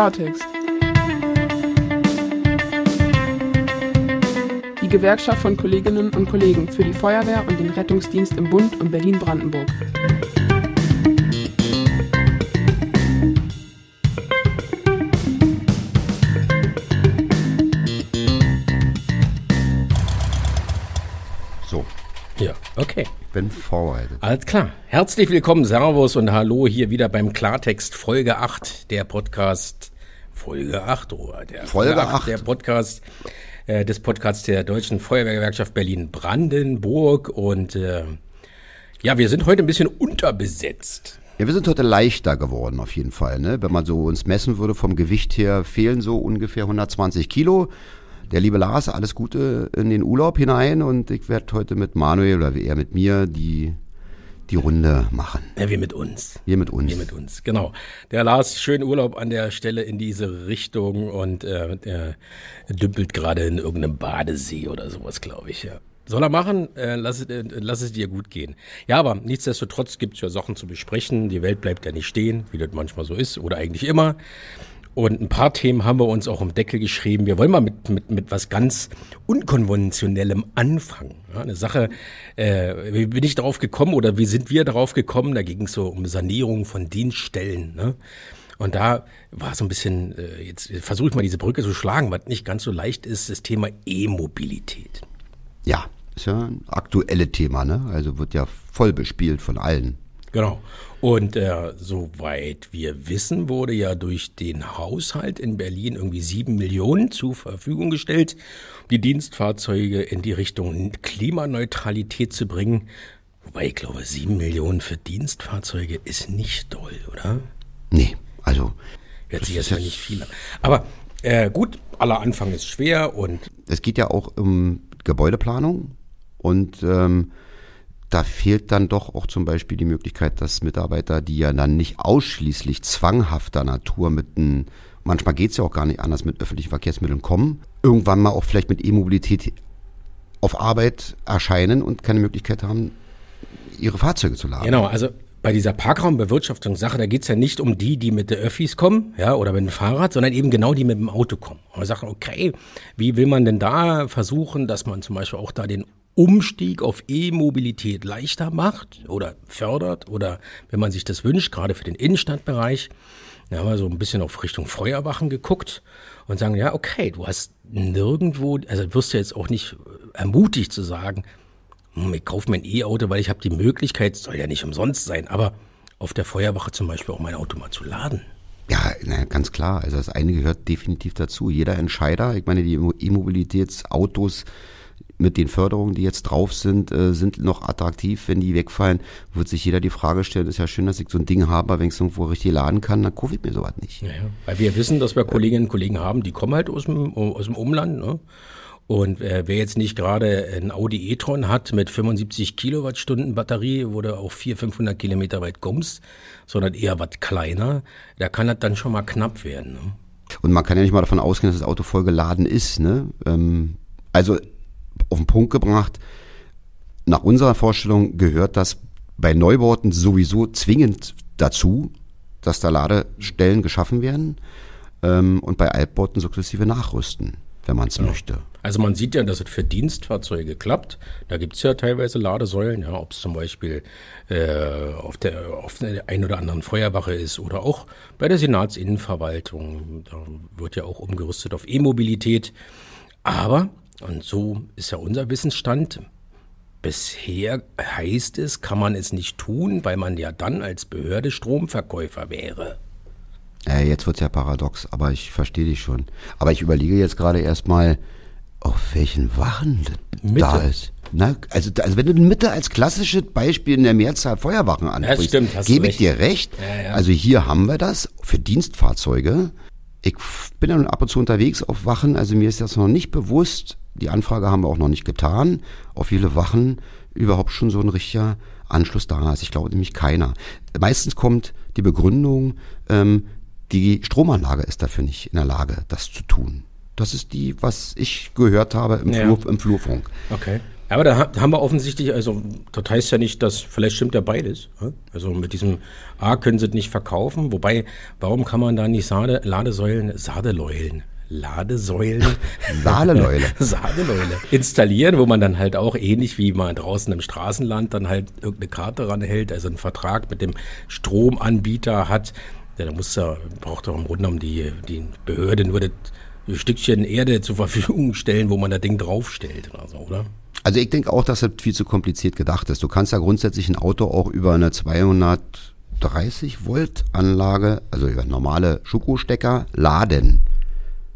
Klartext. Die Gewerkschaft von Kolleginnen und Kollegen für die Feuerwehr und den Rettungsdienst im Bund und Berlin-Brandenburg. So, Ja, okay. ich bin vorbereitet. Alles klar. Herzlich willkommen, Servus und Hallo hier wieder beim Klartext Folge 8 der Podcast. Folge 8, oh, der Folge 8. der Podcast äh, des Podcasts der Deutschen Feuerwehrgewerkschaft Berlin-Brandenburg und äh, ja, wir sind heute ein bisschen unterbesetzt. Ja, wir sind heute leichter geworden auf jeden Fall. Ne? Wenn man so uns messen würde vom Gewicht her, fehlen so ungefähr 120 Kilo. Der liebe Lars, alles Gute in den Urlaub hinein und ich werde heute mit Manuel oder eher mit mir die, die Runde machen. Ja, wir mit uns. Wir mit uns. Wir mit uns, genau. Der Lars, schönen Urlaub an der Stelle in diese Richtung und äh, der dümpelt gerade in irgendeinem Badesee oder sowas, glaube ich, ja. Soll er machen, äh, lass, es- äh, lass es dir gut gehen. Ja, aber nichtsdestotrotz gibt es ja Sachen zu besprechen. Die Welt bleibt ja nicht stehen, wie das manchmal so ist oder eigentlich immer. Und ein paar Themen haben wir uns auch im Deckel geschrieben. Wir wollen mal mit, mit, mit was ganz Unkonventionellem anfangen. Ja, eine Sache, äh, wie bin ich darauf gekommen oder wie sind wir darauf gekommen? Da ging es so um Sanierung von Dienststellen. Ne? Und da war so ein bisschen, äh, jetzt versuche ich mal diese Brücke zu schlagen, was nicht ganz so leicht ist, das Thema E-Mobilität. Ja, ist ja ein aktuelles Thema, ne? Also wird ja voll bespielt von allen. Genau. Und äh, soweit wir wissen, wurde ja durch den Haushalt in Berlin irgendwie sieben Millionen zur Verfügung gestellt, um die Dienstfahrzeuge in die Richtung Klimaneutralität zu bringen. Wobei ich glaube, sieben Millionen für Dienstfahrzeuge ist nicht doll, oder? Nee, also Hört sich erstmal ja- nicht viel an. Aber äh, gut, aller Anfang ist schwer und es geht ja auch um Gebäudeplanung und ähm, da fehlt dann doch auch zum Beispiel die Möglichkeit, dass Mitarbeiter, die ja dann nicht ausschließlich zwanghafter Natur mit einem, manchmal geht es ja auch gar nicht anders, mit öffentlichen Verkehrsmitteln kommen, irgendwann mal auch vielleicht mit E-Mobilität auf Arbeit erscheinen und keine Möglichkeit haben, ihre Fahrzeuge zu laden. Genau, also bei dieser Parkraumbewirtschaftungssache, da geht's ja nicht um die, die mit der Öffis kommen, ja, oder mit dem Fahrrad, sondern eben genau die mit dem Auto kommen. Und man sagt, okay, wie will man denn da versuchen, dass man zum Beispiel auch da den Umstieg auf E-Mobilität leichter macht oder fördert oder wenn man sich das wünscht, gerade für den Innenstadtbereich, da haben wir so ein bisschen auf Richtung Feuerwachen geguckt und sagen, ja, okay, du hast nirgendwo, also wirst du jetzt auch nicht ermutigt zu sagen, hm, ich kaufe mein E-Auto, weil ich habe die Möglichkeit, soll ja nicht umsonst sein, aber auf der Feuerwache zum Beispiel auch mein Auto mal zu laden. Ja, na, ganz klar. Also das eine gehört definitiv dazu. Jeder Entscheider, ich meine, die E-Mobilitätsautos mit den Förderungen, die jetzt drauf sind, äh, sind noch attraktiv. Wenn die wegfallen, wird sich jeder die Frage stellen, ist ja schön, dass ich so ein Ding habe, aber wenn ich es irgendwo richtig laden kann, dann kaufe ich mir sowas nicht. Ja. Weil wir wissen, dass wir Kolleginnen und Kollegen haben, die kommen halt aus dem, aus dem Umland. Ne? Und äh, wer jetzt nicht gerade ein Audi e-tron hat mit 75 Kilowattstunden Batterie, wo du auch 400, 500 Kilometer weit kommst, sondern eher was kleiner, da kann das dann schon mal knapp werden. Ne? Und man kann ja nicht mal davon ausgehen, dass das Auto voll geladen ist. Ne? Ähm, also auf den Punkt gebracht, nach unserer Vorstellung gehört das bei Neubauten sowieso zwingend dazu, dass da Ladestellen geschaffen werden ähm, und bei Altbauten sukzessive nachrüsten, wenn man es möchte. Also man sieht ja, dass es für Dienstfahrzeuge klappt. Da gibt's ja teilweise Ladesäulen, ja, ob es zum Beispiel äh, auf, der, auf der ein oder anderen Feuerwache ist oder auch bei der Senatsinnenverwaltung. Da wird ja auch umgerüstet auf E-Mobilität. Aber, und so ist ja unser Wissensstand, bisher heißt es, kann man es nicht tun, weil man ja dann als Behörde Stromverkäufer wäre. Äh, jetzt wird's ja paradox, aber ich verstehe dich schon. Aber ich überlege jetzt gerade erstmal, auf welchen Wachen das Mitte. da ist. Na, also, also wenn du Mitte als klassisches Beispiel in der Mehrzahl Feuerwachen du gebe ich recht. dir recht. Ja, ja. Also hier haben wir das für Dienstfahrzeuge. Ich bin ja nun ab und zu unterwegs auf Wachen, also mir ist das noch nicht bewusst, die Anfrage haben wir auch noch nicht getan, auf viele Wachen überhaupt schon so ein richtiger Anschluss da ist. Ich glaube nämlich keiner. Meistens kommt die Begründung, ähm, die Stromanlage ist dafür nicht in der Lage, das zu tun. Das ist die, was ich gehört habe im, Ja. Flur, im Flurfunk. Okay. Aber da, ha- da haben wir offensichtlich, also das heißt ja nicht, dass, vielleicht stimmt ja beides. ja? Also mit diesem A können sie es nicht verkaufen, wobei, warum kann man da nicht Sade, Ladesäulen, Sadeläulen, Ladesäulen, Saaleläule. Sadeläule installieren, wo man dann halt auch ähnlich wie man draußen im Straßenland dann halt irgendeine Karte ranhält, also einen Vertrag mit dem Stromanbieter hat. Ja, da muss ja, braucht doch im Grunde genommen die, die Behörde nur das Stückchen Erde zur Verfügung stellen, wo man das Ding draufstellt oder so, oder? Also ich denke auch, dass das viel zu kompliziert gedacht ist. Du kannst ja grundsätzlich ein Auto auch über eine 230 Volt Anlage, also über normale Schuko-Stecker laden.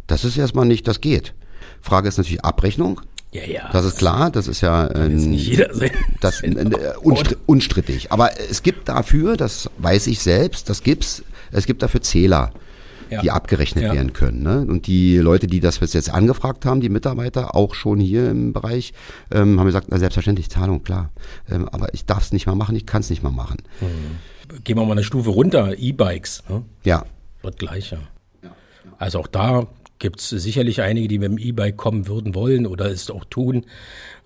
Das ist erstmal nicht, das geht. Frage ist natürlich Abrechnung. Ja, ja. Das ist klar, das ist ja ein, nicht jeder das, äh, unstr unstrittig. Aber es gibt dafür, das weiß ich selbst, das gibt's, es gibt dafür Zähler, Ja. die abgerechnet Ja. werden können. Ne? Und die Leute, die das bis jetzt angefragt haben, die Mitarbeiter, auch schon hier im Bereich, ähm, haben gesagt, na selbstverständlich, Zahlung, klar. Ähm, aber ich darf es nicht mal machen, ich kann es nicht mal machen. Gehen wir mal eine Stufe runter, E-Bikes. Ne? Ja, Wird gleicher. Also auch da gibt es sicherlich einige, die mit dem E-Bike kommen würden wollen oder es auch tun.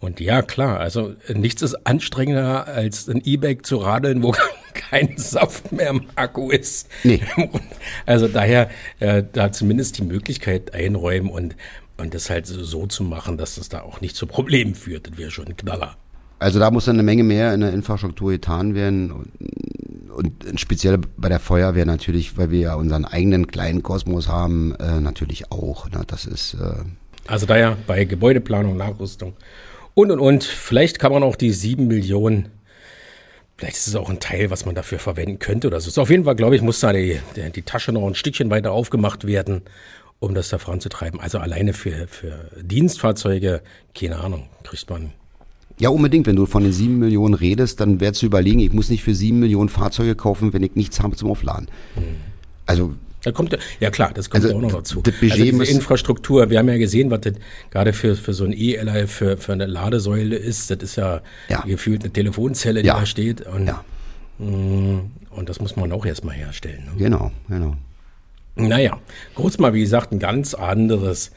Und ja, klar, also nichts ist anstrengender, als ein E-Bike zu radeln, wo kein Saft mehr im Akku ist. Nee. Also daher äh, da zumindest die Möglichkeit einräumen und, und das halt so, zu machen, dass das da auch nicht zu Problemen führt. Das wäre schon ein Knaller. Also da muss dann eine Menge mehr in der Infrastruktur getan werden. Und, und speziell bei der Feuerwehr natürlich, weil wir ja unseren eigenen kleinen Kosmos haben, äh, natürlich auch. Ne? Das ist äh, Also daher bei Gebäudeplanung, Nachrüstung und und und. Vielleicht kann man auch die sieben Millionen, vielleicht ist es auch ein Teil, was man dafür verwenden könnte oder so. Auf jeden Fall, glaube ich, muss da die, die Tasche noch ein Stückchen weiter aufgemacht werden, um das da voranzutreiben. Also alleine für, für Dienstfahrzeuge, keine Ahnung, kriegt man. Ja, unbedingt. Wenn du von den sieben Millionen redest, dann wäre zu überlegen, ich muss nicht für sieben Millionen Fahrzeuge kaufen, wenn ich nichts habe zum Aufladen. Also, Da kommt ja, ja klar, das kommt Also, ja auch noch dazu. das Budget also diese muss- Infrastruktur, wir haben ja gesehen, was das gerade für, für so ein E-LI, für, für eine Ladesäule ist. Das ist ja, Ja. gefühlt eine Telefonzelle, die Ja. da steht. Und ja, Mm, Und das muss man auch erstmal herstellen. Ne? genau, genau. Naja, kurz mal, wie gesagt, ein ganz anderes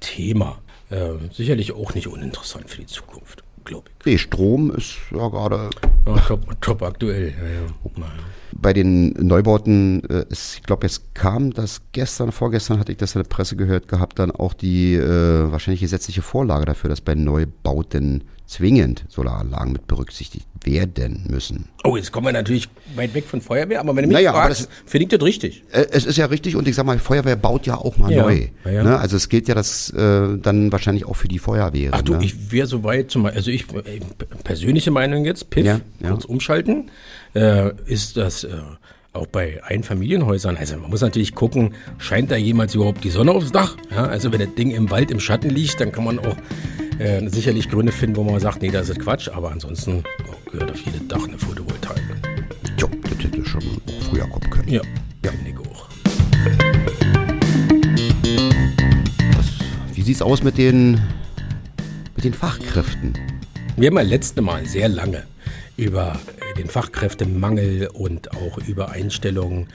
Thema. Äh, sicherlich auch nicht uninteressant für die Zukunft, glaube ich. Nee, Strom ist ja gerade Ja, top, top aktuell. Ja, ja. Bei den Neubauten, äh, ist, ich glaube, jetzt kam das gestern, vorgestern hatte ich das in der Presse gehört gehabt, dann auch die äh, wahrscheinlich gesetzliche Vorlage dafür, dass bei Neubauten zwingend Solaranlagen mit berücksichtigt werden müssen. Oh, jetzt kommen wir natürlich weit weg von Feuerwehr, aber wenn du mich Naja, fragst, finde ich das richtig. Äh, Es ist ja richtig und ich sag mal, Feuerwehr baut ja auch mal Ja, neu. ja. Ne? Also es gilt ja das äh, dann wahrscheinlich auch für die Feuerwehr. Ach du, ne? ich wäre soweit, zum, also ich, äh, persönliche Meinung jetzt, Piff, Ja, ja. kurz umschalten, äh, ist das äh, auch bei Einfamilienhäusern, also man muss natürlich gucken, scheint da jemals überhaupt die Sonne aufs Dach? Ja, also wenn das Ding im Wald im Schatten liegt, dann kann man auch äh, sicherlich Gründe finden, wo man sagt, nee, das ist Quatsch, aber ansonsten oh, gehört auf jedes Dach eine Photovoltaik. Jo, das hätte schon früher kommen können. Ja, ja. finde ich auch. Wie sieht's aus mit den, mit den Fachkräften? Wir haben ja letzte Mal sehr lange über äh, den Fachkräftemangel und auch über Einstellungen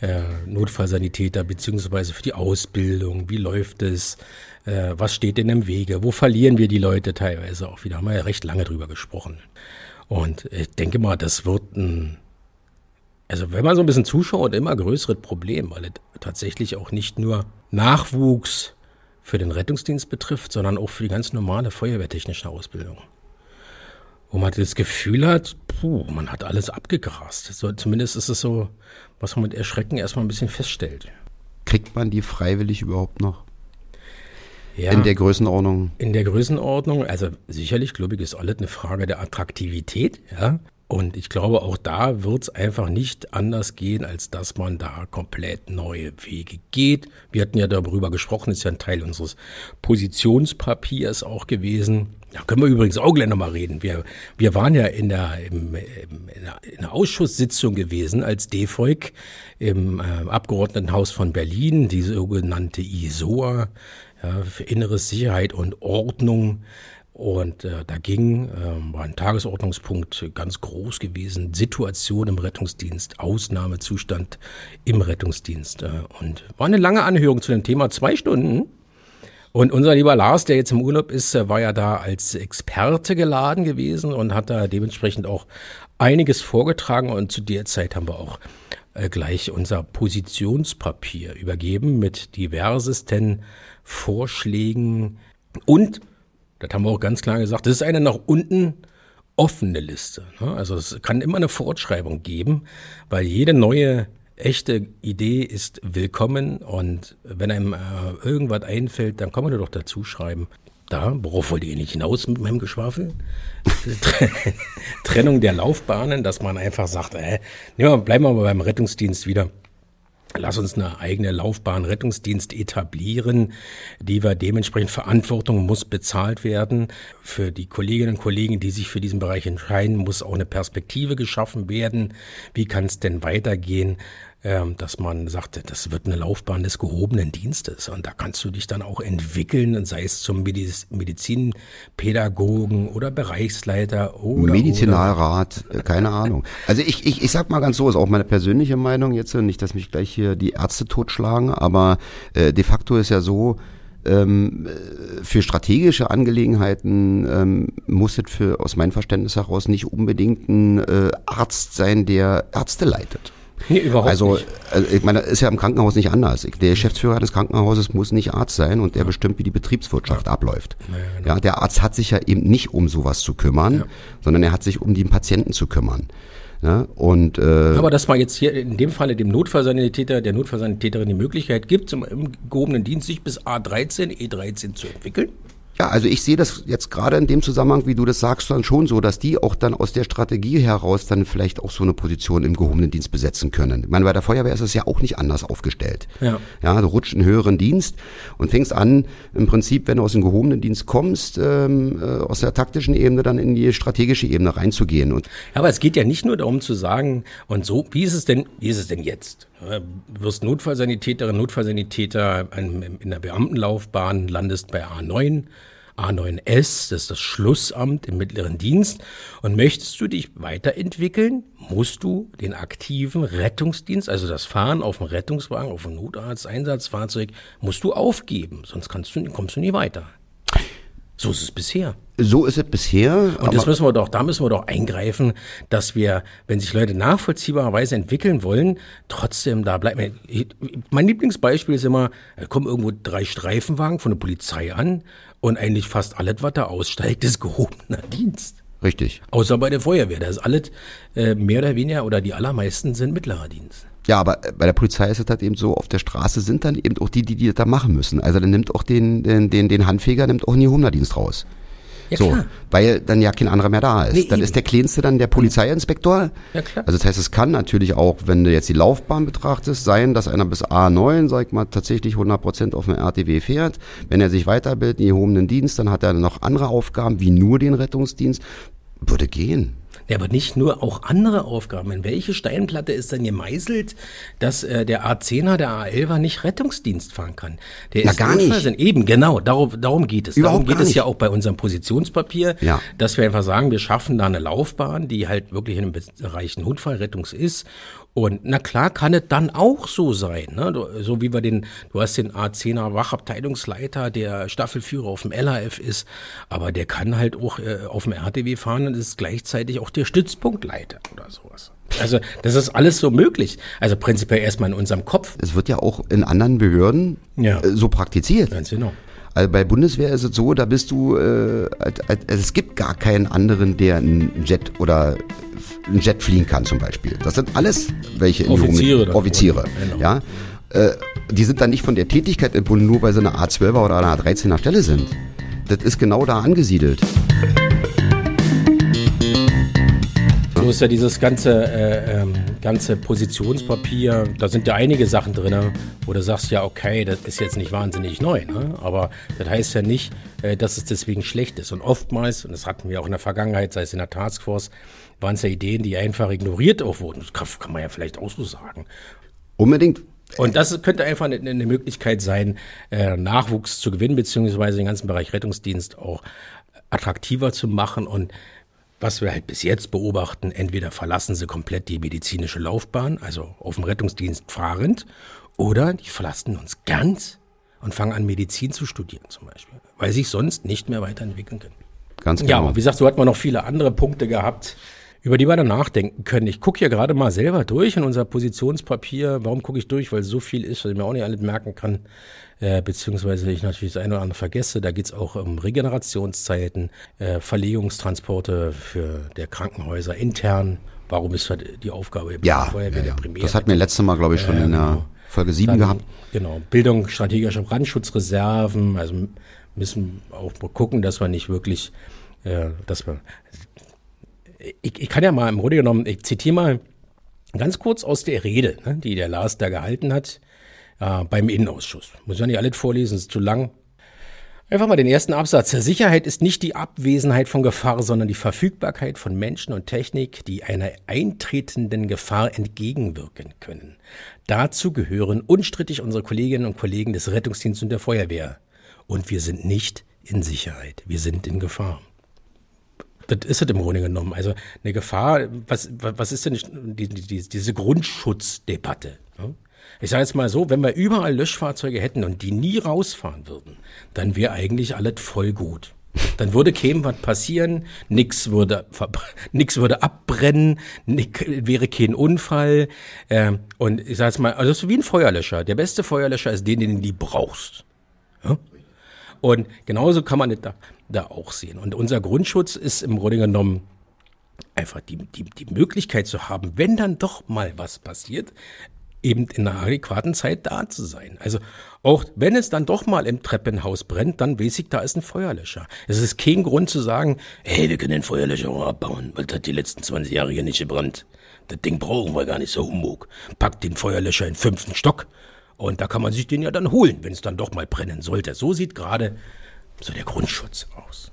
äh, Notfallsanitäter beziehungsweise für die Ausbildung, wie läuft es, äh, was steht denn im Wege, wo verlieren wir die Leute teilweise auch wieder, haben wir ja recht lange drüber gesprochen. Und ich denke mal, das wird ein, also wenn man so ein bisschen zuschaut, immer größeres Problem, weil es tatsächlich auch nicht nur Nachwuchs für den Rettungsdienst betrifft, sondern auch für die ganz normale feuerwehrtechnische Ausbildung wo man das Gefühl hat, puh, man hat alles abgegrast. So, zumindest ist es so, was man mit Erschrecken erstmal ein bisschen feststellt. Kriegt man die freiwillig überhaupt noch? Ja, In der Größenordnung? in der Größenordnung, also sicherlich, glaube ich, ist alles eine Frage der Attraktivität, ja. Und ich glaube, auch da wird es einfach nicht anders gehen, als dass man da komplett neue Wege geht. Wir hatten ja darüber gesprochen, ist ja ein Teil unseres Positionspapiers auch gewesen. Da können wir übrigens auch gleich nochmal reden. Wir, wir waren ja in der, im, im, in, der, in der Ausschusssitzung gewesen als DEFOIG im äh, Abgeordnetenhaus von Berlin, die sogenannte ISOA, ja, für innere Sicherheit und Ordnung. Und äh, da ging, äh, war ein Tagesordnungspunkt ganz groß gewesen, Situation im Rettungsdienst, Ausnahmezustand im Rettungsdienst. Äh, und war eine lange Anhörung zu dem Thema, zwei Stunden. Und unser lieber Lars, der jetzt im Urlaub ist, war ja da als Experte geladen gewesen und hat da dementsprechend auch einiges vorgetragen. Und zu der Zeit haben wir auch äh, gleich unser Positionspapier übergeben mit diversesten Vorschlägen. Und, das haben wir auch ganz klar gesagt, das ist eine nach unten offene Liste. Ne? Also es kann immer eine Fortschreibung geben, weil jede neue echte Idee ist willkommen und wenn einem äh, irgendwas einfällt, dann kann man doch dazu schreiben. Da, worauf wollt ihr nicht hinaus mit meinem Geschwafel? Trennung der Laufbahnen, dass man einfach sagt, äh, ja, bleiben wir mal beim Rettungsdienst wieder. Lass uns eine eigene Laufbahn Rettungsdienst etablieren, die wir dementsprechend Verantwortung muss bezahlt werden. Für die Kolleginnen und Kollegen, die sich für diesen Bereich entscheiden, muss auch eine Perspektive geschaffen werden. Wie kann es denn weitergehen? Ähm, dass man sagte, das wird eine Laufbahn des gehobenen Dienstes und da kannst du dich dann auch entwickeln, sei es zum Mediz Medizinpädagogen oder Bereichsleiter oder Medizinalrat, oder. Äh, keine Ahnung. Also ich, ich, ich sag mal ganz so, ist auch meine persönliche Meinung jetzt, nicht, dass mich gleich hier die Ärzte totschlagen, aber äh, de facto ist ja so, ähm, für strategische Angelegenheiten ähm, muss es für aus meinem Verständnis heraus nicht unbedingt ein äh, Arzt sein, der Ärzte leitet. Nee, überhaupt also, nicht. Also, ich meine, ist ja im Krankenhaus nicht anders. Der Geschäftsführer des Krankenhauses muss nicht Arzt sein und der bestimmt, wie die Betriebswirtschaft ja. abläuft. Ja, genau. ja, der Arzt hat sich ja eben nicht um sowas zu kümmern, ja. sondern er hat sich um den Patienten zu kümmern. Ja, und, äh, Aber dass man jetzt hier in dem Falle dem Notfallsanitäter, der Notfallsanitäterin die Möglichkeit gibt, zum, im gehobenen Dienst sich bis A13, E13 zu entwickeln? Ja, also ich sehe das jetzt gerade in dem Zusammenhang, wie du das sagst, dann schon so, dass die auch dann aus der Strategie heraus dann vielleicht auch so eine Position im gehobenen Dienst besetzen können. Ich meine, bei der Feuerwehr ist es ja auch nicht anders aufgestellt. Ja. Ja, du rutscht in höheren Dienst und fängst an, im Prinzip, wenn du aus dem gehobenen Dienst kommst, ähm, äh, aus der taktischen Ebene dann in die strategische Ebene reinzugehen. Und ja, aber es geht ja nicht nur darum zu sagen, und so, wie ist es denn, wie ist es denn jetzt? Wirst Notfallsanitäterin, Notfallsanitäter in der Beamtenlaufbahn, landest bei A9, A9S, das ist das Schlussamt im mittleren Dienst. Und möchtest du dich weiterentwickeln, musst du den aktiven Rettungsdienst, also das Fahren auf dem Rettungswagen, auf dem Notarzt-Einsatzfahrzeug, musst du aufgeben, sonst kannst du, kommst du nie weiter. So ist es bisher. So ist es bisher. Und das müssen wir doch, da müssen wir doch eingreifen, dass wir, wenn sich Leute nachvollziehbarerweise entwickeln wollen, trotzdem da bleiben. Mein Lieblingsbeispiel ist immer, da kommen irgendwo drei Streifenwagen von der Polizei an und eigentlich fast alles, was da aussteigt, ist gehobener Dienst. Richtig. Außer bei der Feuerwehr. Da ist alles äh, mehr oder weniger oder die allermeisten sind mittlerer Dienst. Ja, aber bei der Polizei ist es halt eben so, auf der Straße sind dann eben auch die, die, die das da machen müssen. Also dann nimmt auch den, den, den, den Handfeger, nimmt auch einen Homelanddienst raus. Ja, so, klar. weil dann ja kein anderer mehr da ist. Nee, dann eben. ist der kleinste dann der Polizeiinspektor. Ja, klar. Also das heißt, es kann natürlich auch, wenn du jetzt die Laufbahn betrachtest, sein, dass einer bis A9, sag ich mal, tatsächlich 100 Prozent auf dem RTW fährt. Wenn er sich weiterbildet in gehobenen Dienst, dann hat er noch andere Aufgaben, wie nur den Rettungsdienst. Würde gehen. Ja, aber nicht nur auch andere Aufgaben. In welche Steinplatte ist denn gemeißelt, dass äh, der A10er, der A11er nicht Rettungsdienst fahren kann? Der Na, ist gar nicht. Eben, genau, darum, darum geht es. Überhaupt darum geht es nicht. ja auch bei unserem Positionspapier, ja. dass wir einfach sagen, wir schaffen da eine Laufbahn, die halt wirklich in dem Bereich Notfallrettungs ist und na klar kann es dann auch so sein, ne? so wie wir den, du hast den A10er Wachabteilungsleiter, der Staffelführer auf dem LAF ist, aber der kann halt auch äh, auf dem RTW fahren und ist gleichzeitig auch der Stützpunktleiter oder sowas. Also das ist alles so möglich. Also prinzipiell erstmal in unserem Kopf. Es wird ja auch in anderen Behörden ja. äh, so praktiziert. Ganz genau. Also bei Bundeswehr ist es so, da bist du, äh, also es gibt gar keinen anderen, der einen Jet oder einen Jet fliegen kann zum Beispiel. Das sind alles welche Offiziere. Mit, Offiziere, genau. ja. Äh, die sind dann nicht von der Tätigkeit entbunden, nur weil sie eine A12er oder eine A13er Stelle sind. Das ist genau da angesiedelt. So ist ja dieses ganze, äh, ähm, ganze Positionspapier, da sind ja einige Sachen drin, wo du sagst, ja, okay, das ist jetzt nicht wahnsinnig neu, ne? aber das heißt ja nicht, äh, dass es deswegen schlecht ist. Und oftmals, und das hatten wir auch in der Vergangenheit, sei es in der Taskforce, waren es ja Ideen, die einfach ignoriert auch wurden. Das kann, kann man ja vielleicht auch so sagen. Unbedingt. Und das könnte einfach eine, eine Möglichkeit sein, äh, Nachwuchs zu gewinnen, beziehungsweise den ganzen Bereich Rettungsdienst auch attraktiver zu machen und was wir halt bis jetzt beobachten, entweder verlassen sie komplett die medizinische Laufbahn, also auf dem Rettungsdienst fahrend, oder die verlassen uns ganz und fangen an, Medizin zu studieren zum Beispiel, weil sich sonst nicht mehr weiterentwickeln können. Ganz genau. Ja, wie gesagt, so hat man noch viele andere Punkte gehabt, über die wir dann nachdenken können. Ich gucke hier gerade mal selber durch in unser Positionspapier. Warum gucke ich durch? Weil so viel ist, was ich mir auch nicht alles merken kann, äh, beziehungsweise ich natürlich das eine oder andere vergesse. Da geht es auch um Regenerationszeiten, äh, Verlegungstransporte für der Krankenhäuser intern. Warum ist das die Aufgabe Ja, Feuerwehr ja, ja. der Primär? das hatten wir letztes Mal, glaube ich, schon Ja, in der genau. Folge 7 Dann, gehabt. Genau, Bildung strategischer Brandschutzreserven. Also müssen auch gucken, dass wir nicht wirklich, äh, dass wir. Ich, ich kann ja mal im Grunde genommen, ich zitiere mal ganz kurz aus der Rede, ne, die der Lars da gehalten hat äh, beim Innenausschuss. Muss ja nicht alles vorlesen, ist zu lang. Einfach mal den ersten Absatz. Sicherheit ist nicht die Abwesenheit von Gefahr, sondern die Verfügbarkeit von Menschen und Technik, die einer eintretenden Gefahr entgegenwirken können. Dazu gehören unstrittig unsere Kolleginnen und Kollegen des Rettungsdienstes und der Feuerwehr. Und wir sind nicht in Sicherheit, wir sind in Gefahr. Das ist es im Grunde genommen. Also eine Gefahr, was, was ist denn die, die, diese Grundschutzdebatte? Ich sage jetzt mal so, wenn wir überall Löschfahrzeuge hätten und die nie rausfahren würden, dann wäre eigentlich alles voll gut. Dann würde käme was passieren, nix würde, nix würde abbrennen, nick, wäre kein Unfall. Ähm, und ich sage jetzt mal, also das ist wie ein Feuerlöscher. Der beste Feuerlöscher ist den, den du brauchst. Ja? Und genauso kann man das da, da auch sehen. Und unser Grundschutz ist im Grunde genommen einfach die, die, die Möglichkeit zu haben, wenn dann doch mal was passiert, eben in einer adäquaten Zeit da zu sein. Also auch wenn es dann doch mal im Treppenhaus brennt, dann weiß ich, da ist ein Feuerlöscher. Es ist kein Grund zu sagen, hey, wir können den Feuerlöscher auch abbauen, weil das hat die letzten 20 Jahre hier nicht gebrannt. Das Ding brauchen wir gar nicht so Humbug. Packt den Feuerlöscher in fünften Stock und da kann man sich den ja dann holen, wenn es dann doch mal brennen sollte. So sieht gerade so der Grundschutz aus.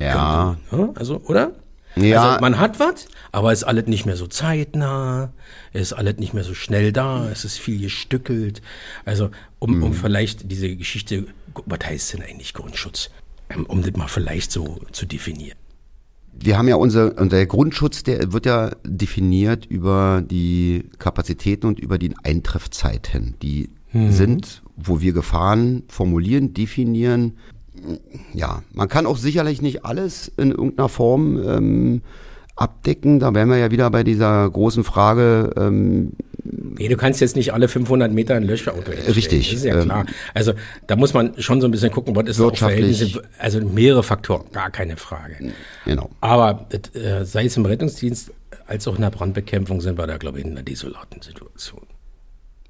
Ja, Ja, also, oder? Ja. Also man hat was, aber es ist alles nicht mehr so zeitnah, es ist alles nicht mehr so schnell da, es ist viel gestückelt. Also, um, Mhm. um vielleicht diese Geschichte, was heißt denn eigentlich Grundschutz? Ähm, Um das mal vielleicht so zu definieren. Wir haben ja unser, unser Grundschutz, der wird ja definiert über die Kapazitäten und über die Eintreffzeiten. Die sind, wo wir Gefahren formulieren, definieren. Ja, man kann auch sicherlich nicht alles in irgendeiner Form ähm, abdecken. Da wären wir ja wieder bei dieser großen Frage, ähm, Nee, du kannst jetzt nicht alle 500 Meter ein Löschauto hinstellen. Richtig, Das ist ja ähm, klar. Also da muss man schon so ein bisschen gucken, was ist auch Wirtschaftlich. Also mehrere Faktoren, gar keine Frage. genau. Aber das, äh, sei es im Rettungsdienst als auch in der Brandbekämpfung sind wir da, glaube ich, in einer desolaten Situation.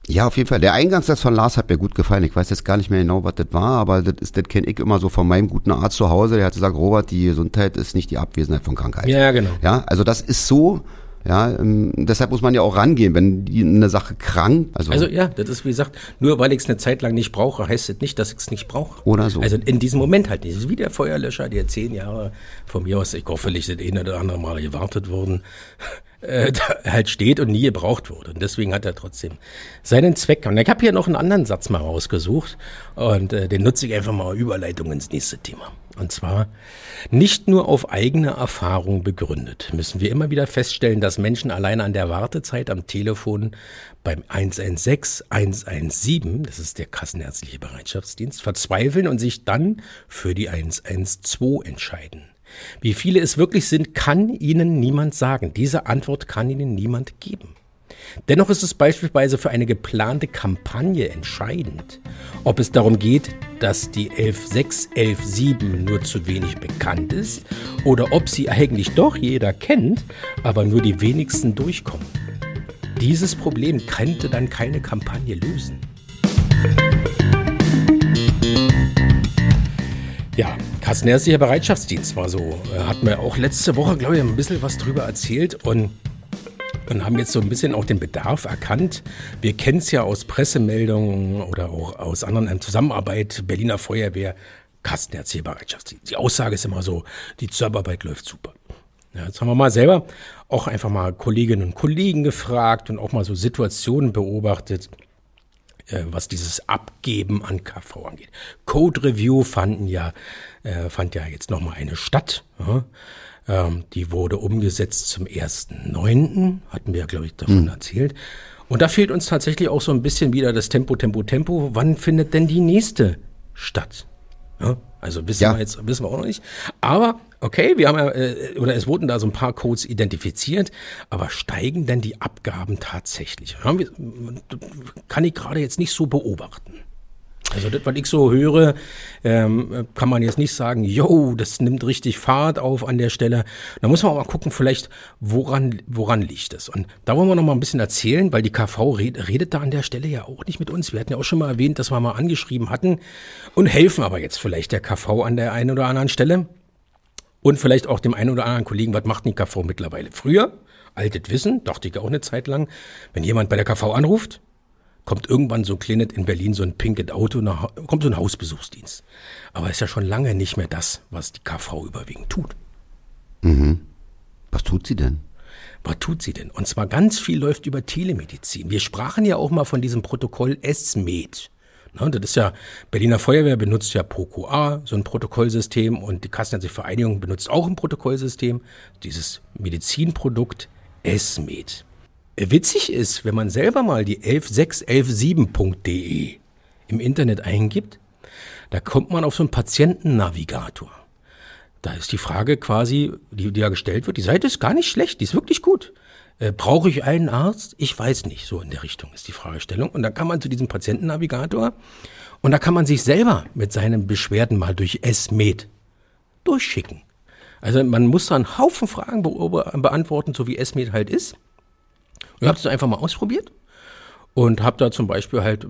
Ja, auf jeden Fall. Der Eingangssatz von Lars hat mir gut gefallen. Ich weiß jetzt gar nicht mehr genau, was das war, aber das ist, das kenne ich immer so von meinem guten Arzt zu Hause. Der hat gesagt, Robert, die Gesundheit ist nicht die Abwesenheit von Krankheit. Ja, genau. Ja, also das ist so. Ja, ähm, deshalb muss man ja auch rangehen, wenn die eine Sache krank, also, Also ja, das ist wie gesagt, nur weil ich es eine Zeit lang nicht brauche, heißt das nicht, dass ich es nicht brauche. Oder so. Also in diesem Moment halt nicht. Das ist wie der Feuerlöscher, der zehn Jahre von mir aus, ich hoffe, das eine oder andere Mal gewartet wurden, äh, halt steht und nie gebraucht wurde. Und deswegen hat er trotzdem seinen Zweck. Und ich habe hier noch einen anderen Satz mal rausgesucht und äh, den nutze ich einfach mal Überleitung ins nächste Thema. Und zwar, nicht nur auf eigene Erfahrung begründet, müssen wir immer wieder feststellen, dass Menschen alleine an der Wartezeit am Telefon beim 116, 117, das ist der kassenärztliche Bereitschaftsdienst, verzweifeln und sich dann für die 112 entscheiden. Wie viele es wirklich sind, kann Ihnen niemand sagen. Diese Antwort kann Ihnen niemand geben. Dennoch ist es beispielsweise für eine geplante Kampagne entscheidend, ob es darum geht, dass die 11.6, 11.7 nur zu wenig bekannt ist oder ob sie eigentlich doch jeder kennt, aber nur die wenigsten durchkommen. Dieses Problem könnte dann keine Kampagne lösen. Ja, Kassenärztlicher Bereitschaftsdienst war so. Äh, Hat mir auch letzte Woche, glaube ich, ein bisschen was drüber erzählt und und haben jetzt so ein bisschen auch den Bedarf erkannt. Wir kennen es ja aus Pressemeldungen oder auch aus anderen ähm, Zusammenarbeit, Berliner Feuerwehr, Kassenärztliche Bereitschaftsdienst. Die Aussage ist immer so, die Zusammenarbeit läuft super. Ja, jetzt haben wir mal selber auch einfach mal Kolleginnen und Kollegen gefragt und auch mal so Situationen beobachtet, äh, was dieses Abgeben an KV angeht. Code Review fanden ja, äh, fand ja jetzt nochmal eine statt. Ja. Ähm, die wurde umgesetzt zum 1.9., hatten wir, glaube ich, davon erzählt. Und da fehlt uns tatsächlich auch so ein bisschen wieder das Tempo, Tempo, Tempo. Wann findet denn die nächste statt? Ja, also wissen Ja. wir jetzt wissen wir auch noch nicht. Aber okay, wir haben ja, äh, oder es wurden da so ein paar Codes identifiziert, aber steigen denn die Abgaben tatsächlich? Ja, wir, kann ich gerade jetzt nicht so beobachten. Also das, was ich so höre, ähm, kann man jetzt nicht sagen, yo, das nimmt richtig Fahrt auf an der Stelle. Da muss man auch mal gucken, vielleicht, woran, woran liegt es. Und da wollen wir noch mal ein bisschen erzählen, weil die KV red, redet da an der Stelle ja auch nicht mit uns. Wir hatten ja auch schon mal erwähnt, dass wir mal angeschrieben hatten und helfen aber jetzt vielleicht der KV an der einen oder anderen Stelle. Und vielleicht auch dem einen oder anderen Kollegen, was macht die KV mittlerweile? Früher, altes Wissen, dachte ich auch eine Zeit lang, wenn jemand bei der KV anruft, kommt irgendwann so ein kleines in Berlin so ein pinkes Auto, nach, kommt so ein Hausbesuchsdienst. Aber ist ja schon lange nicht mehr das, was die KV überwiegend tut. Was tut sie denn? Was tut sie denn? Und zwar ganz viel läuft über Telemedizin. Wir sprachen ja auch mal von diesem Protokoll SMED. Ne, das ist ja, Berliner Feuerwehr benutzt ja ProQA, so ein Protokollsystem, und die Kassenärztliche Vereinigung benutzt auch ein Protokollsystem, dieses Medizinprodukt SMED. Witzig ist, wenn man selber mal die 11617.de im Internet eingibt, da kommt man auf so einen Patientennavigator. Da ist die Frage quasi, die, die da gestellt wird, die Seite ist gar nicht schlecht, die ist wirklich gut. Äh, Brauche ich einen Arzt? Ich weiß nicht, so in der Richtung ist die Fragestellung. Und dann kann man zu diesem Patientennavigator und da kann man sich selber mit seinen Beschwerden mal durch SMED durchschicken. Also man muss da einen Haufen Fragen beantworten, so wie SMED halt ist. Ich habe das einfach mal ausprobiert und habe da zum Beispiel halt äh,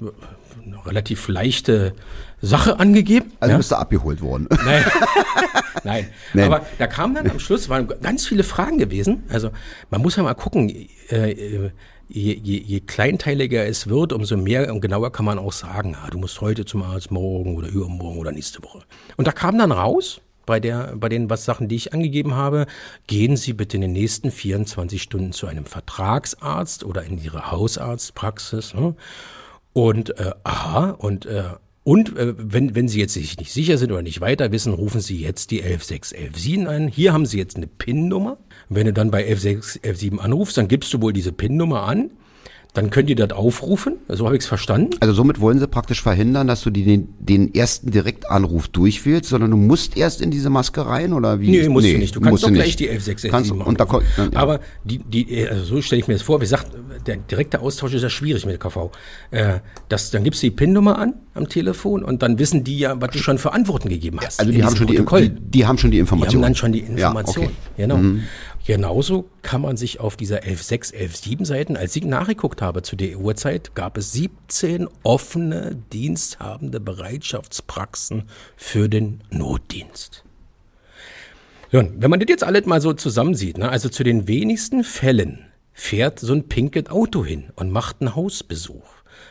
eine relativ leichte Sache angegeben. Also ja? bist du abgeholt worden. Nein. Nein. Nee. Aber da kam dann am Schluss, waren ganz viele Fragen gewesen. Also man muss ja mal gucken, äh, äh, je, je, je kleinteiliger es wird, umso mehr und genauer kann man auch sagen, ah, du musst heute zum Arzt, morgen oder übermorgen oder nächste Woche. Und da kam dann raus, bei, der, bei den was Sachen, die ich angegeben habe, gehen Sie bitte in den nächsten 24 Stunden zu einem Vertragsarzt oder in Ihre Hausarztpraxis. Ne? Und äh, aha, und äh, und äh, wenn, wenn Sie jetzt sich nicht sicher sind oder nicht weiter wissen, rufen Sie jetzt die 11617 an. Hier haben Sie jetzt eine PIN-Nummer. Wenn du dann bei 11617 anrufst, dann gibst du wohl diese PIN-Nummer an. Dann könnt ihr das aufrufen. So habe ich es verstanden. Also somit wollen sie praktisch verhindern, dass du die, den, den ersten Direktanruf durchwählst, sondern du musst erst in diese Maske rein oder wie? Nee, musst du nicht. Du kannst musst doch gleich nicht. die 11617 Kannst, machen. und da, ja. Aber die, die, also so stelle ich mir das vor. Wie gesagt, der direkte Austausch ist ja schwierig mit der KV. Äh, das, dann gibst du die PIN-Nummer an am Telefon und dann wissen die ja, was du schon für Antworten gegeben hast. also die haben, schon die, die, die haben schon die Die Information. haben dann schon die Ja, Information. okay. Genau. Genauso kann man sich auf dieser 11.6, 11.7 Seiten, als ich nachgeguckt habe zu der Uhrzeit, gab es 17 offene diensthabende Bereitschaftspraxen für den Notdienst. Wenn man das jetzt alles mal so zusammensieht, ne, also zu den wenigsten Fällen fährt so ein pinkes Auto hin und macht einen Hausbesuch,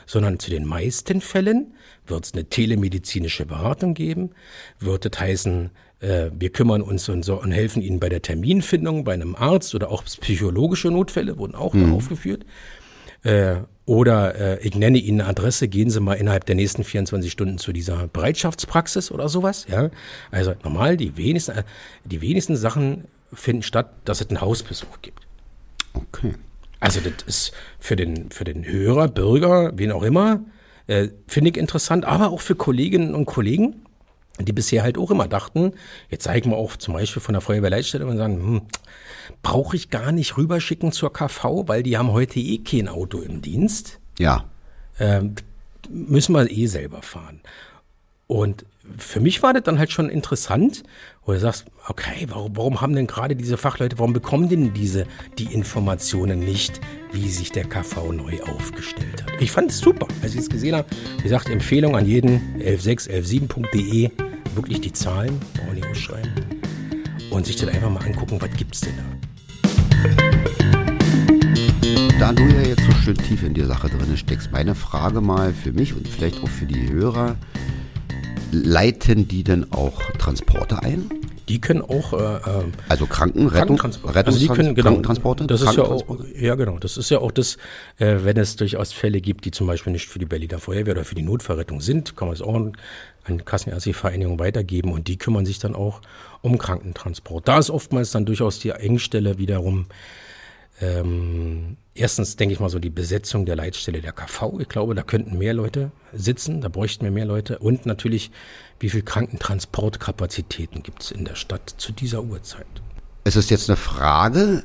sondern zu den meisten Fällen wird es eine telemedizinische Beratung geben, wird es heißen, äh, wir kümmern uns und, so, und helfen Ihnen bei der Terminfindung bei einem Arzt oder auch psychologische Notfälle wurden auch noch aufgeführt. Äh, oder äh, ich nenne Ihnen eine Adresse, gehen Sie mal innerhalb der nächsten 24 Stunden zu dieser Bereitschaftspraxis oder sowas. Ja? Also normal, die wenigsten, äh, die wenigsten Sachen finden statt, dass es einen Hausbesuch gibt. Okay. Also das ist für den, für den Hörer, Bürger, wen auch immer, äh, finde ich interessant, aber auch für Kolleginnen und Kollegen, die bisher halt auch immer dachten, jetzt zeigen wir auch zum Beispiel von der Feuerwehrleitstelle und sagen, hm, brauche ich gar nicht rüberschicken zur KV, weil die haben heute eh kein Auto im Dienst Ja. ähm, müssen wir eh selber fahren. Und für mich war das dann halt schon interessant, wo du sagst, okay, warum, warum haben denn gerade diese Fachleute, warum bekommen denn diese die Informationen nicht, wie sich der KV neu aufgestellt hat? Ich fand es super, als ich es gesehen habe. Wie gesagt, Empfehlung an jeden 116, 117.de, wirklich die Zahlen, brauchen nicht ausschreiben, und sich dann einfach mal angucken, was gibt's denn da? Da du ja jetzt so schön tief in die Sache drin steckst, meine Frage mal für mich und vielleicht auch für die Hörer, leiten die denn auch Transporte ein? Die können auch äh, äh, Also Kranken, Rettung. Rettungs also die können, genau, Krankentransporte? Das ist ja auch, ja genau, das ist ja auch das, äh, wenn es durchaus Fälle gibt, die zum Beispiel nicht für die Berliner Feuerwehr oder für die Notfallrettung sind, kann man es auch an, Kassenärztliche Vereinigung weitergeben und die kümmern sich dann auch um Krankentransport. Da ist oftmals dann durchaus die Engstelle wiederum Ähm, erstens denke ich mal so die Besetzung der Leitstelle der KV. Ich glaube, da könnten mehr Leute sitzen, da bräuchten wir mehr Leute. Und natürlich, wie viel Krankentransportkapazitäten gibt es in der Stadt zu dieser Uhrzeit? Es ist jetzt eine Frage,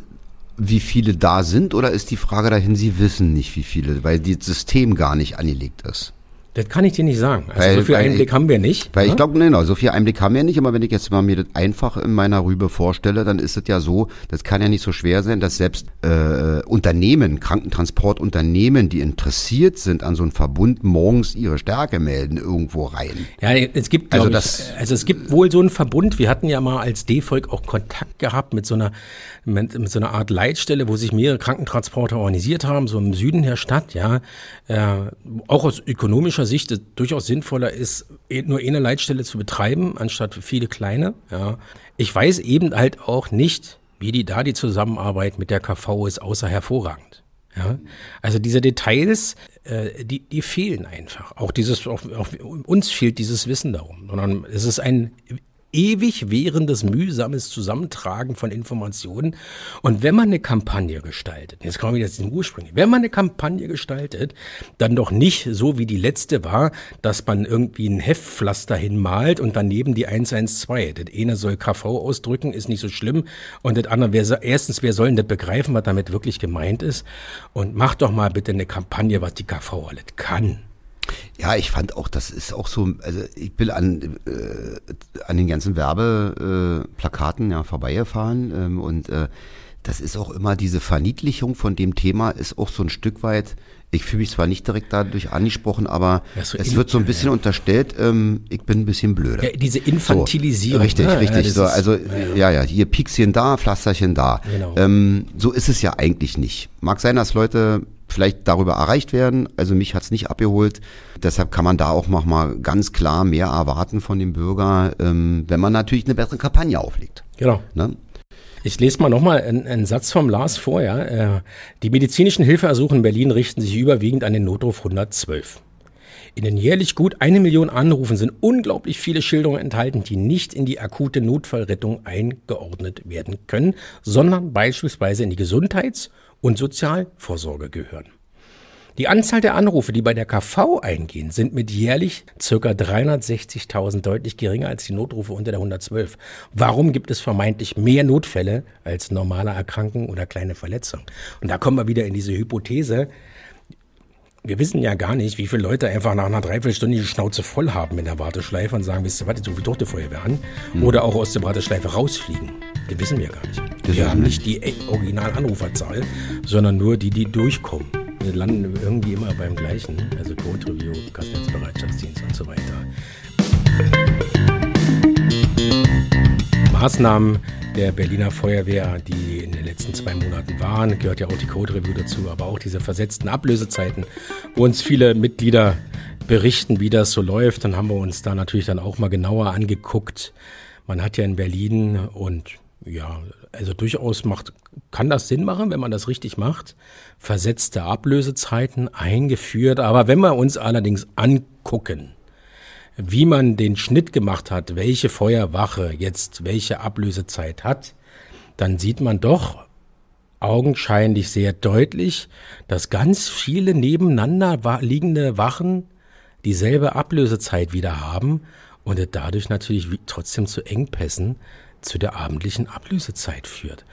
wie viele da sind, oder ist die Frage dahin, Sie wissen nicht, wie viele, weil das System gar nicht angelegt ist? Das kann ich dir nicht sagen. Also weil, so viel Einblick ich, haben wir nicht. Weil ne? ich glaube, genau, so viel Einblick haben wir nicht. Aber wenn ich jetzt mal mir das einfach in meiner Rübe vorstelle, dann ist es ja so, das kann ja nicht so schwer sein, dass selbst äh, Unternehmen, Krankentransportunternehmen, die interessiert sind an so einem Verbund, morgens ihre Stärke melden irgendwo rein. Ja, es gibt, also, das, also es gibt wohl so einen Verbund. Wir hatten ja mal als D-Volk auch Kontakt gehabt mit so einer mit, mit so einer Art Leitstelle, wo sich mehrere Krankentransporter organisiert haben, so im Süden der Stadt. Ja, äh, auch aus ökonomischer ökonomischer Sicht durchaus sinnvoller ist, eh nur eine Leitstelle zu betreiben, anstatt viele kleine. Ja. Ich weiß eben halt auch nicht, wie die da die Zusammenarbeit mit der KV ist, außer hervorragend. Ja, also diese Details, äh, die, die fehlen einfach. Auch dieses, auch, auch uns fehlt dieses Wissen darum, sondern es ist ein ewig währendes, mühsames Zusammentragen von Informationen. Und wenn man eine Kampagne gestaltet, jetzt kommen wir jetzt zum Ursprung, wenn man eine Kampagne gestaltet, dann doch nicht so wie die letzte war, dass man irgendwie ein Heftpflaster hinmalt und daneben die 112. Das eine soll KV ausdrücken, ist nicht so schlimm. Und das andere, wer, erstens, wer soll denn das begreifen, was damit wirklich gemeint ist? Und macht doch mal bitte eine Kampagne, was die KV alles kann. Ja, ich fand auch, das ist auch so, also ich bin an, äh, an den ganzen Werbeplakaten äh, ja vorbeigefahren ähm, und äh, das ist auch immer diese Verniedlichung von dem Thema ist auch so ein Stück weit, ich fühle mich zwar nicht direkt dadurch angesprochen, aber ja, so es wird so ein bisschen ja. unterstellt, ähm, ich bin ein bisschen blöder. Ja, diese Infantilisierung. So, richtig, richtig. so, also ja, ja, hier Piekschen da, Pflasterchen da. Genau. Ähm, so ist es ja eigentlich nicht. Mag sein, dass Leute vielleicht darüber erreicht werden. Also mich hat's nicht abgeholt. Deshalb kann man da auch noch mal ganz klar mehr erwarten von dem Bürger, ähm, wenn man natürlich eine bessere Kampagne auflegt. Genau. Ne? Ich lese mal nochmal einen, einen Satz vom Lars vorher. Äh, die medizinischen Hilfeersuchen in Berlin richten sich überwiegend an den Notruf 112. In den jährlich gut eine Million Anrufen sind unglaublich viele Schilderungen enthalten, die nicht in die akute Notfallrettung eingeordnet werden können, sondern beispielsweise in die Gesundheits- und Sozialvorsorge gehören. Die Anzahl der Anrufe, die bei der KV eingehen, sind mit jährlich circa 360.000 deutlich geringer als die Notrufe unter der 112. Warum gibt es vermeintlich mehr Notfälle als normale Erkrankungen oder kleine Verletzungen? Und da kommen wir wieder in diese Hypothese, wir wissen ja gar nicht, wie viele Leute einfach nach einer Dreiviertelstunde die Schnauze voll haben in der Warteschleife und sagen, wisst ihr jetzt rufe ich doch die Feuerwehr an. Mhm. Oder auch aus der Warteschleife rausfliegen. Das wissen wir gar nicht. Das wir haben nicht die Original-Anruferzahl, sondern nur die, die durchkommen. Wir landen irgendwie immer beim gleichen, also Code Review, Bereitschaftsdienst und so weiter. Maßnahmen der Berliner Feuerwehr, die in den letzten zwei Monaten waren, gehört ja auch die Code Review dazu, aber auch diese versetzten Ablösezeiten, wo uns viele Mitglieder berichten, wie das so läuft. Dann haben wir uns da natürlich dann auch mal genauer angeguckt. Man hat ja in Berlin und ja, also durchaus macht, kann das Sinn machen, wenn man das richtig macht. Versetzte Ablösezeiten eingeführt. Aber wenn wir uns allerdings angucken, wie man den Schnitt gemacht hat, welche Feuerwache jetzt welche Ablösezeit hat, dann sieht man doch augenscheinlich sehr deutlich, dass ganz viele nebeneinander liegende Wachen dieselbe Ablösezeit wieder haben und dadurch natürlich trotzdem zu Engpässen zu der abendlichen Ablösezeit führt.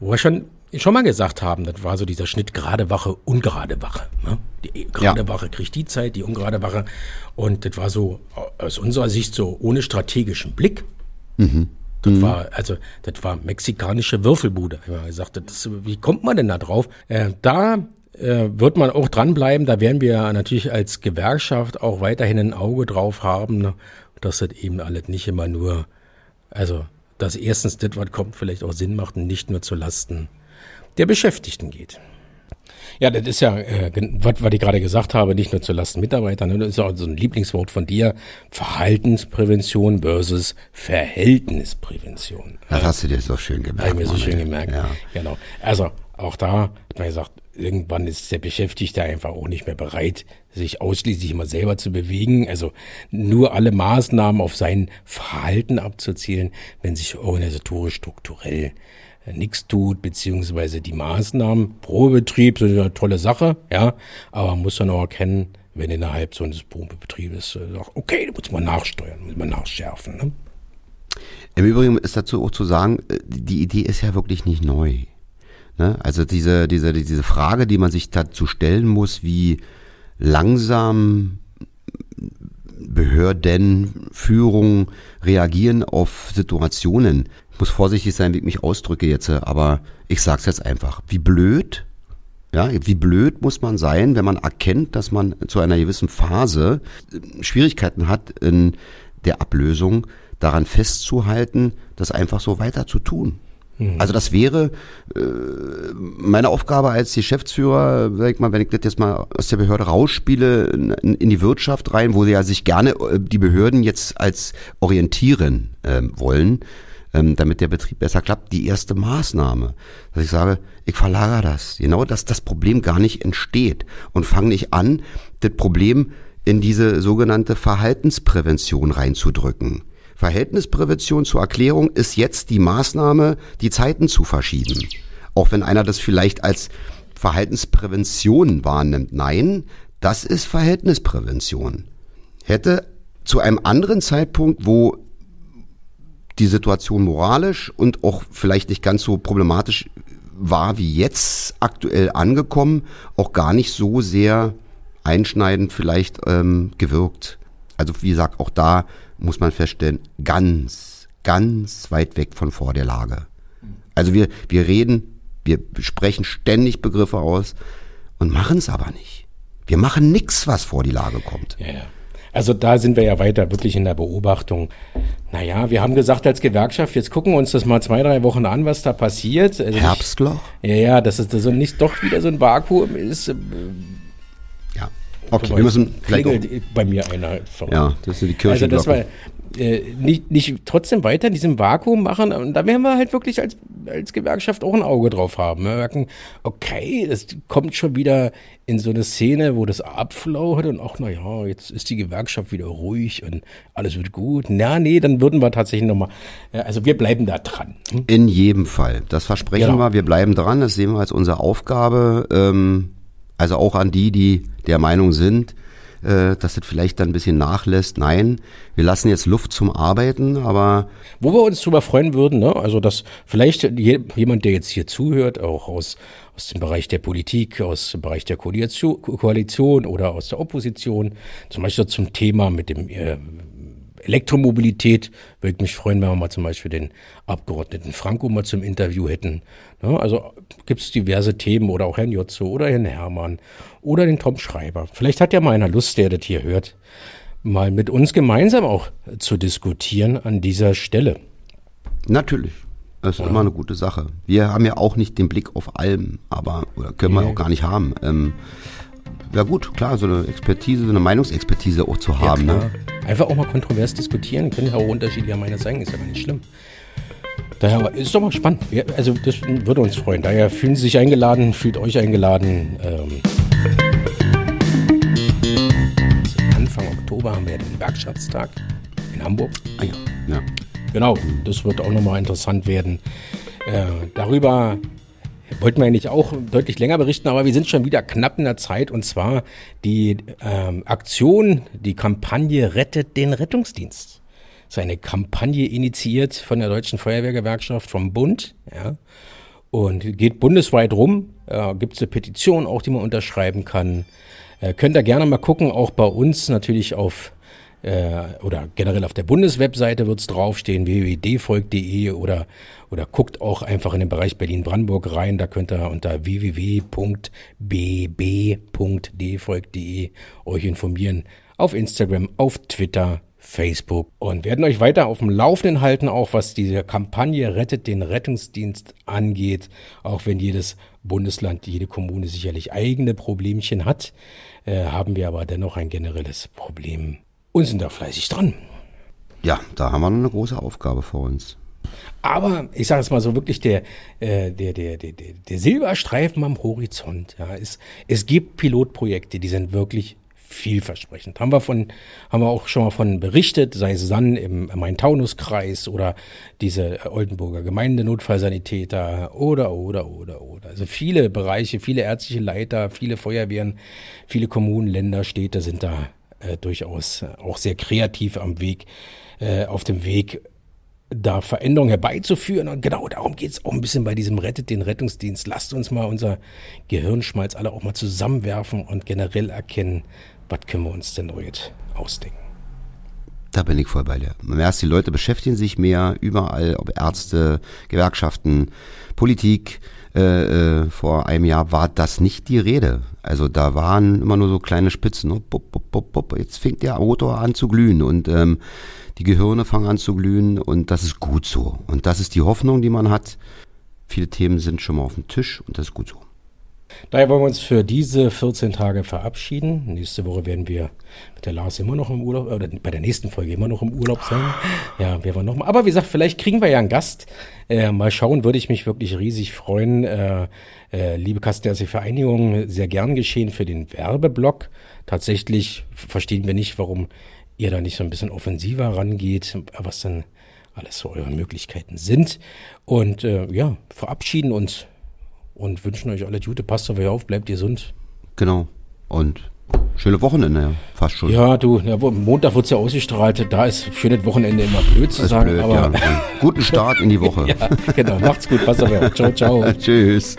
Wo wir schon, schon mal gesagt haben, das war so dieser Schnitt gerade Wache, ungerade Wache. Ne? Die gerade ja. Wache kriegt die Zeit, die ungerade Wache. Und das war so aus unserer Sicht so ohne strategischen Blick. Mhm. Das mhm. war, also, das war mexikanische Würfelbude. Ich habe gesagt, das, wie kommt man denn da drauf? Äh, da äh, wird man auch dranbleiben. Da werden wir natürlich als Gewerkschaft auch weiterhin ein Auge drauf haben, ne? dass das eben alles nicht immer nur, also dass erstens das, was kommt, vielleicht auch Sinn macht und nicht nur zu Lasten der Beschäftigten geht. Ja, das ist ja, äh, was, was ich gerade gesagt habe, nicht nur zu Lasten Mitarbeiter, ne? das ist auch so ein Lieblingswort von dir, Verhaltensprävention versus Verhältnisprävention. Das hast du dir so schön gemerkt. Habe ich mir so schön gemerkt, ja. genau. Also auch da hat man gesagt, irgendwann ist der Beschäftigte einfach auch nicht mehr bereit, sich ausschließlich immer selber zu bewegen. Also nur alle Maßnahmen auf sein Verhalten abzuzielen, wenn sich organisatorisch strukturell nichts tut, beziehungsweise die Maßnahmen, Probebetrieb, so eine tolle Sache, ja, aber man muss dann auch erkennen, wenn innerhalb so eines Probebetriebes äh, sagt, okay, da muss man nachsteuern, muss man nachschärfen. Ne? Im Übrigen ist dazu auch zu sagen, äh, die Idee ist ja wirklich nicht neu. Ne? Also diese, diese, diese Frage, die man sich dazu stellen muss, wie langsam Behörden, Führung reagieren auf Situationen. Ich muss vorsichtig sein, wie ich mich ausdrücke jetzt, aber ich sag's jetzt einfach. Wie blöd, ja, wie blöd muss man sein, wenn man erkennt, dass man zu einer gewissen Phase Schwierigkeiten hat in der Ablösung, daran festzuhalten, das einfach so weiter zu tun. Mhm. Also das wäre äh, meine Aufgabe als Geschäftsführer, sag ich mal, wenn ich das jetzt mal aus der Behörde rausspiele, in, in die Wirtschaft rein, wo sie ja sich gerne äh, die Behörden jetzt als orientieren äh, wollen, ähm, damit der Betrieb besser klappt, die erste Maßnahme, dass ich sage, ich verlagere das, genau, dass das Problem gar nicht entsteht und fange nicht an, das Problem in diese sogenannte Verhaltensprävention reinzudrücken. Verhältnisprävention zur Erklärung ist jetzt die Maßnahme, die Zeiten zu verschieben. Auch wenn einer das vielleicht als Verhaltensprävention wahrnimmt. Nein, das ist Verhältnisprävention. Hätte zu einem anderen Zeitpunkt, wo die Situation moralisch und auch vielleicht nicht ganz so problematisch war wie jetzt aktuell angekommen, auch gar nicht so sehr einschneidend vielleicht ähm, gewirkt. Also wie gesagt, auch da muss man feststellen, ganz, ganz weit weg von vor der Lage. Also wir, wir reden, wir sprechen ständig Begriffe aus und machen es aber nicht. Wir machen nichts, was vor die Lage kommt. Ja, ja. Also da sind wir ja weiter wirklich in der Beobachtung. Naja, wir haben gesagt als Gewerkschaft, jetzt gucken wir uns das mal zwei, drei Wochen an, was da passiert. Also Herbstloch? Ich, ja, ja, dass es so nicht doch wieder so ein Vakuum ist. Okay, wir müssen vielleicht bei mir einer. Ja, das ist die Kirche. Also das war äh, nicht, nicht trotzdem weiter in diesem Vakuum machen. Und da werden wir halt wirklich als, als Gewerkschaft auch ein Auge drauf haben. Wir merken, okay, das kommt schon wieder in so eine Szene, wo das abflaut und auch, naja, jetzt ist die Gewerkschaft wieder ruhig und alles wird gut. Na, nee, dann würden wir tatsächlich nochmal, also wir bleiben da dran. Hm? In jedem Fall. Das versprechen genau. wir, wir bleiben dran, das sehen wir als unsere Aufgabe. Ähm, also auch an die, die der Meinung sind, äh, dass das vielleicht dann ein bisschen nachlässt. Nein, wir lassen jetzt Luft zum Arbeiten, aber. Wo wir uns drüber freuen würden, ne? also dass vielleicht jemand, der jetzt hier zuhört, auch aus, aus dem Bereich der Politik, aus dem Bereich der Koalition, Koalition oder aus der Opposition, zum Beispiel zum Thema mit dem äh, Elektromobilität würde ich mich freuen, wenn wir mal zum Beispiel den Abgeordneten Franco mal zum Interview hätten. Ja, also gibt es diverse Themen oder auch Herrn Jotzo oder Herrn Hermann oder den Tom Schreiber. Vielleicht hat ja mal einer Lust, der das hier hört, mal mit uns gemeinsam auch zu diskutieren an dieser Stelle. Natürlich. Das ist ja. immer eine gute Sache. Wir haben ja auch nicht den Blick auf Alben, aber oder können wir auch gar nicht haben. Ähm, ja gut, klar, so eine Expertise, so eine Meinungsexpertise auch zu haben. Ja, ne? Einfach auch mal kontrovers diskutieren, können ja auch unterschiedlicher Meinung sein, ist ja gar nicht schlimm. Daher ist doch mal spannend. Also das würde uns freuen. Daher fühlen Sie sich eingeladen, fühlt euch eingeladen. Ähm Anfang Oktober haben wir den Gewerkschaftstag in Hamburg. Ah ja. ja. Genau, das wird auch nochmal interessant werden. Äh, darüber wollten wir eigentlich auch deutlich länger berichten, aber wir sind schon wieder knapp in der Zeit und zwar die ähm, Aktion, die Kampagne Rettet den Rettungsdienst. Das ist eine Kampagne initiiert von der Deutschen Feuerwehrgewerkschaft vom Bund, ja, und geht bundesweit rum. Äh, Gibt es eine Petition auch, die man unterschreiben kann. Äh, könnt ihr gerne mal gucken, auch bei uns natürlich auf äh, oder generell auf der Bundeswebseite wird es draufstehen, www.dvolk.de oder, oder guckt auch einfach in den Bereich Berlin-Brandenburg rein, da könnt ihr unter www.bb.dvolk.de euch informieren. Auf Instagram, auf Twitter, Facebook und werden euch weiter auf dem Laufenden halten, auch was diese Kampagne Rettet den Rettungsdienst angeht, auch wenn jedes Bundesland, jede Kommune sicherlich eigene Problemchen hat, äh, haben wir aber dennoch ein generelles Problem und sind da fleißig dran. Ja, da haben wir noch eine große Aufgabe vor uns. Aber ich sage es mal so wirklich, der, äh, der, der, der, der Silberstreifen am Horizont, ja, ist, es gibt Pilotprojekte, die sind wirklich vielversprechend. Haben wir von, haben wir auch schon mal von berichtet, sei es dann im Main-Taunus-Kreis oder diese Oldenburger Gemeindenotfallsanitäter oder, oder, oder, oder. Also viele Bereiche, viele ärztliche Leiter, viele Feuerwehren, viele Kommunen, Länder, Städte sind da äh, durchaus äh, auch sehr kreativ am Weg, äh, auf dem Weg, da Veränderungen herbeizuführen. Und genau darum geht es auch ein bisschen bei diesem Rettet den Rettungsdienst. Lasst uns mal unser Gehirnschmalz alle auch mal zusammenwerfen und generell erkennen, was können wir uns denn heute ausdenken. Da bin ich voll bei dir. Man merkt, die Leute beschäftigen sich mehr überall, ob Ärzte, Gewerkschaften, Politik. Äh, äh, vor einem Jahr war das nicht die Rede. Also da waren immer nur so kleine Spitzen. Ne? Bup, bup, bup. Jetzt fängt der Motor an zu glühen und ähm, die Gehirne fangen an zu glühen und das ist gut so. Und das ist die Hoffnung, die man hat. Viele Themen sind schon mal auf dem Tisch und das ist gut so. Daher wollen wir uns für diese 14 Tage verabschieden. Nächste Woche werden wir mit der Lars immer noch im Urlaub, oder bei der nächsten Folge immer noch im Urlaub sein. Ja, wir wollen noch mal. Aber wie gesagt, vielleicht kriegen wir ja einen Gast. Äh, mal schauen, würde ich mich wirklich riesig freuen. Äh, äh, liebe Kassenärztliche Vereinigung, sehr gern geschehen für den Werbeblock. Tatsächlich verstehen wir nicht, warum ihr da nicht so ein bisschen offensiver rangeht, was dann alles so eure Möglichkeiten sind. Und äh, ja, verabschieden uns und wünschen euch alle Gute. Passt auf euch auf, bleibt gesund. Genau. Und schöne Wochenende, ja. Fast schon. Ja, du, ja, Montag wird es ja ausgestrahlt. Da ist schönes Wochenende immer blöd zu sagen. Blöd, aber ja. Guten Start in die Woche. ja, genau. Macht's gut. Passt auf euch auf. Ciao, ciao. Tschüss.